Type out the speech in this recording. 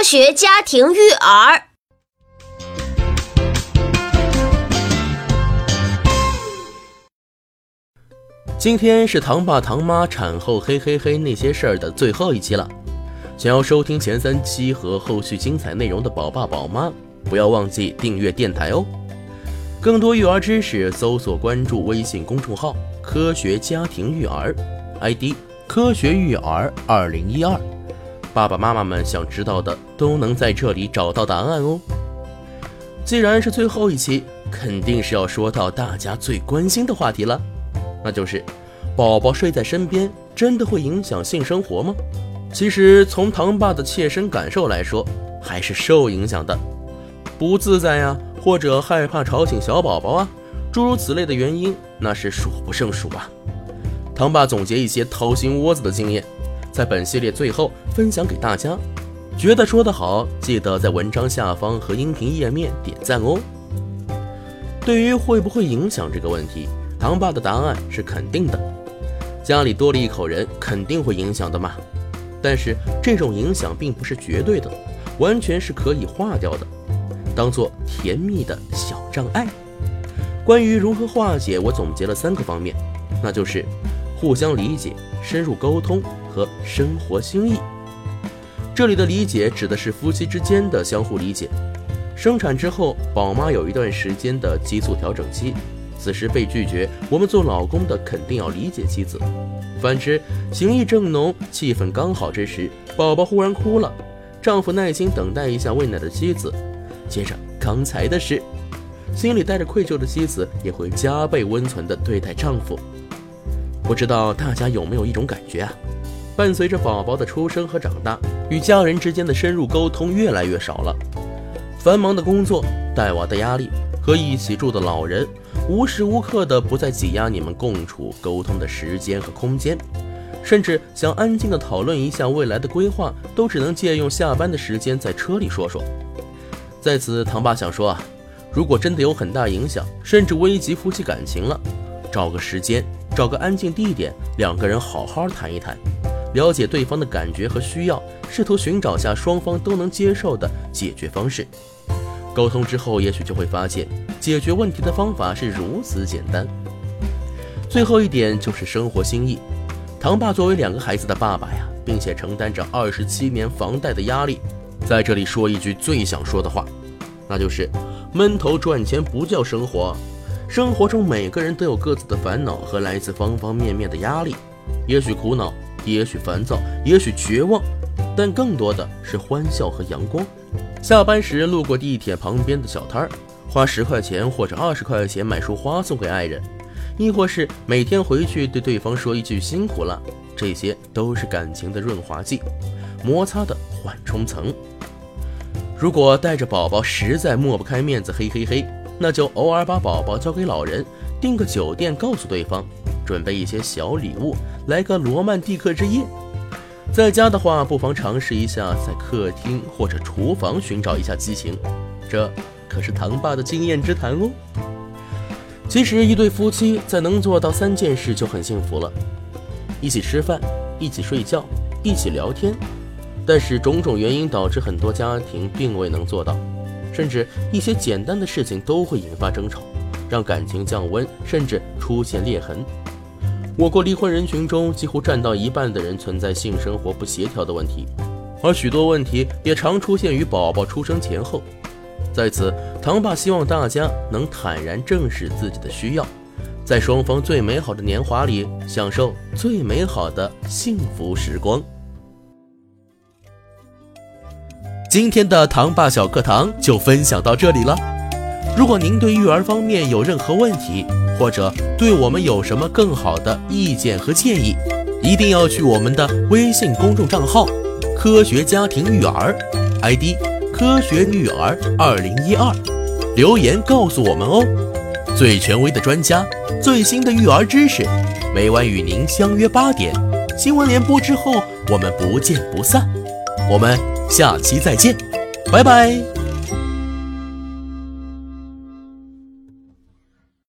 科学家庭育儿。今天是唐爸唐妈产后嘿嘿嘿那些事儿的最后一期了。想要收听前三期和后续精彩内容的宝爸宝妈，不要忘记订阅电台哦。更多育儿知识，搜索关注微信公众号“科学家庭育儿 ”，ID“ 科学育儿二零一二”。爸爸妈妈们想知道的都能在这里找到答案哦。既然是最后一期，肯定是要说到大家最关心的话题了，那就是宝宝睡在身边真的会影响性生活吗？其实从唐爸的切身感受来说，还是受影响的，不自在呀。或者害怕吵醒小宝宝啊，诸如此类的原因，那是数不胜数啊。唐爸总结一些掏心窝子的经验，在本系列最后分享给大家。觉得说得好，记得在文章下方和音频页面点赞哦。对于会不会影响这个问题，唐爸的答案是肯定的。家里多了一口人，肯定会影响的嘛。但是这种影响并不是绝对的，完全是可以化掉的。当做甜蜜的小障碍。关于如何化解，我总结了三个方面，那就是互相理解、深入沟通和生活心意。这里的理解指的是夫妻之间的相互理解。生产之后，宝妈有一段时间的激素调整期，此时被拒绝，我们做老公的肯定要理解妻子。反之，情意正浓、气氛刚好之时，宝宝忽然哭了，丈夫耐心等待一下喂奶的妻子。接着刚才的事，心里带着愧疚的妻子也会加倍温存地对待丈夫。不知道大家有没有一种感觉啊？伴随着宝宝的出生和长大，与家人之间的深入沟通越来越少了。繁忙的工作、带娃的压力和一起住的老人，无时无刻的不在挤压你们共处沟通的时间和空间。甚至想安静地讨论一下未来的规划，都只能借用下班的时间在车里说说。在此，唐爸想说啊，如果真的有很大影响，甚至危及夫妻感情了，找个时间，找个安静地点，两个人好好谈一谈，了解对方的感觉和需要，试图寻找下双方都能接受的解决方式。沟通之后，也许就会发现，解决问题的方法是如此简单。最后一点就是生活心意。唐爸作为两个孩子的爸爸呀，并且承担着二十七年房贷的压力。在这里说一句最想说的话，那就是闷头赚钱不叫生活。生活中每个人都有各自的烦恼和来自方方面面的压力，也许苦恼，也许烦躁，也许绝望，但更多的是欢笑和阳光。下班时路过地铁旁边的小摊儿，花十块钱或者二十块钱买束花送给爱人，亦或是每天回去对对方说一句辛苦了，这些都是感情的润滑剂，摩擦的缓冲层。如果带着宝宝实在抹不开面子，嘿嘿嘿，那就偶尔把宝宝交给老人，订个酒店，告诉对方，准备一些小礼物，来个罗曼蒂克之夜。在家的话，不妨尝试一下在客厅或者厨房寻找一下激情，这可是唐爸的经验之谈哦。其实一对夫妻在能做到三件事就很幸福了：一起吃饭，一起睡觉，一起聊天。但是种种原因导致很多家庭并未能做到，甚至一些简单的事情都会引发争吵，让感情降温，甚至出现裂痕。我国离婚人群中，几乎占到一半的人存在性生活不协调的问题，而许多问题也常出现于宝宝出生前后。在此，唐爸希望大家能坦然正视自己的需要，在双方最美好的年华里，享受最美好的幸福时光。今天的糖爸小课堂就分享到这里了。如果您对育儿方面有任何问题，或者对我们有什么更好的意见和建议，一定要去我们的微信公众账号“科学家庭育儿 ”，ID“ 科学育儿二零一二”，留言告诉我们哦。最权威的专家，最新的育儿知识，每晚与您相约八点。新闻联播之后，我们不见不散。我们。下期再见，拜拜。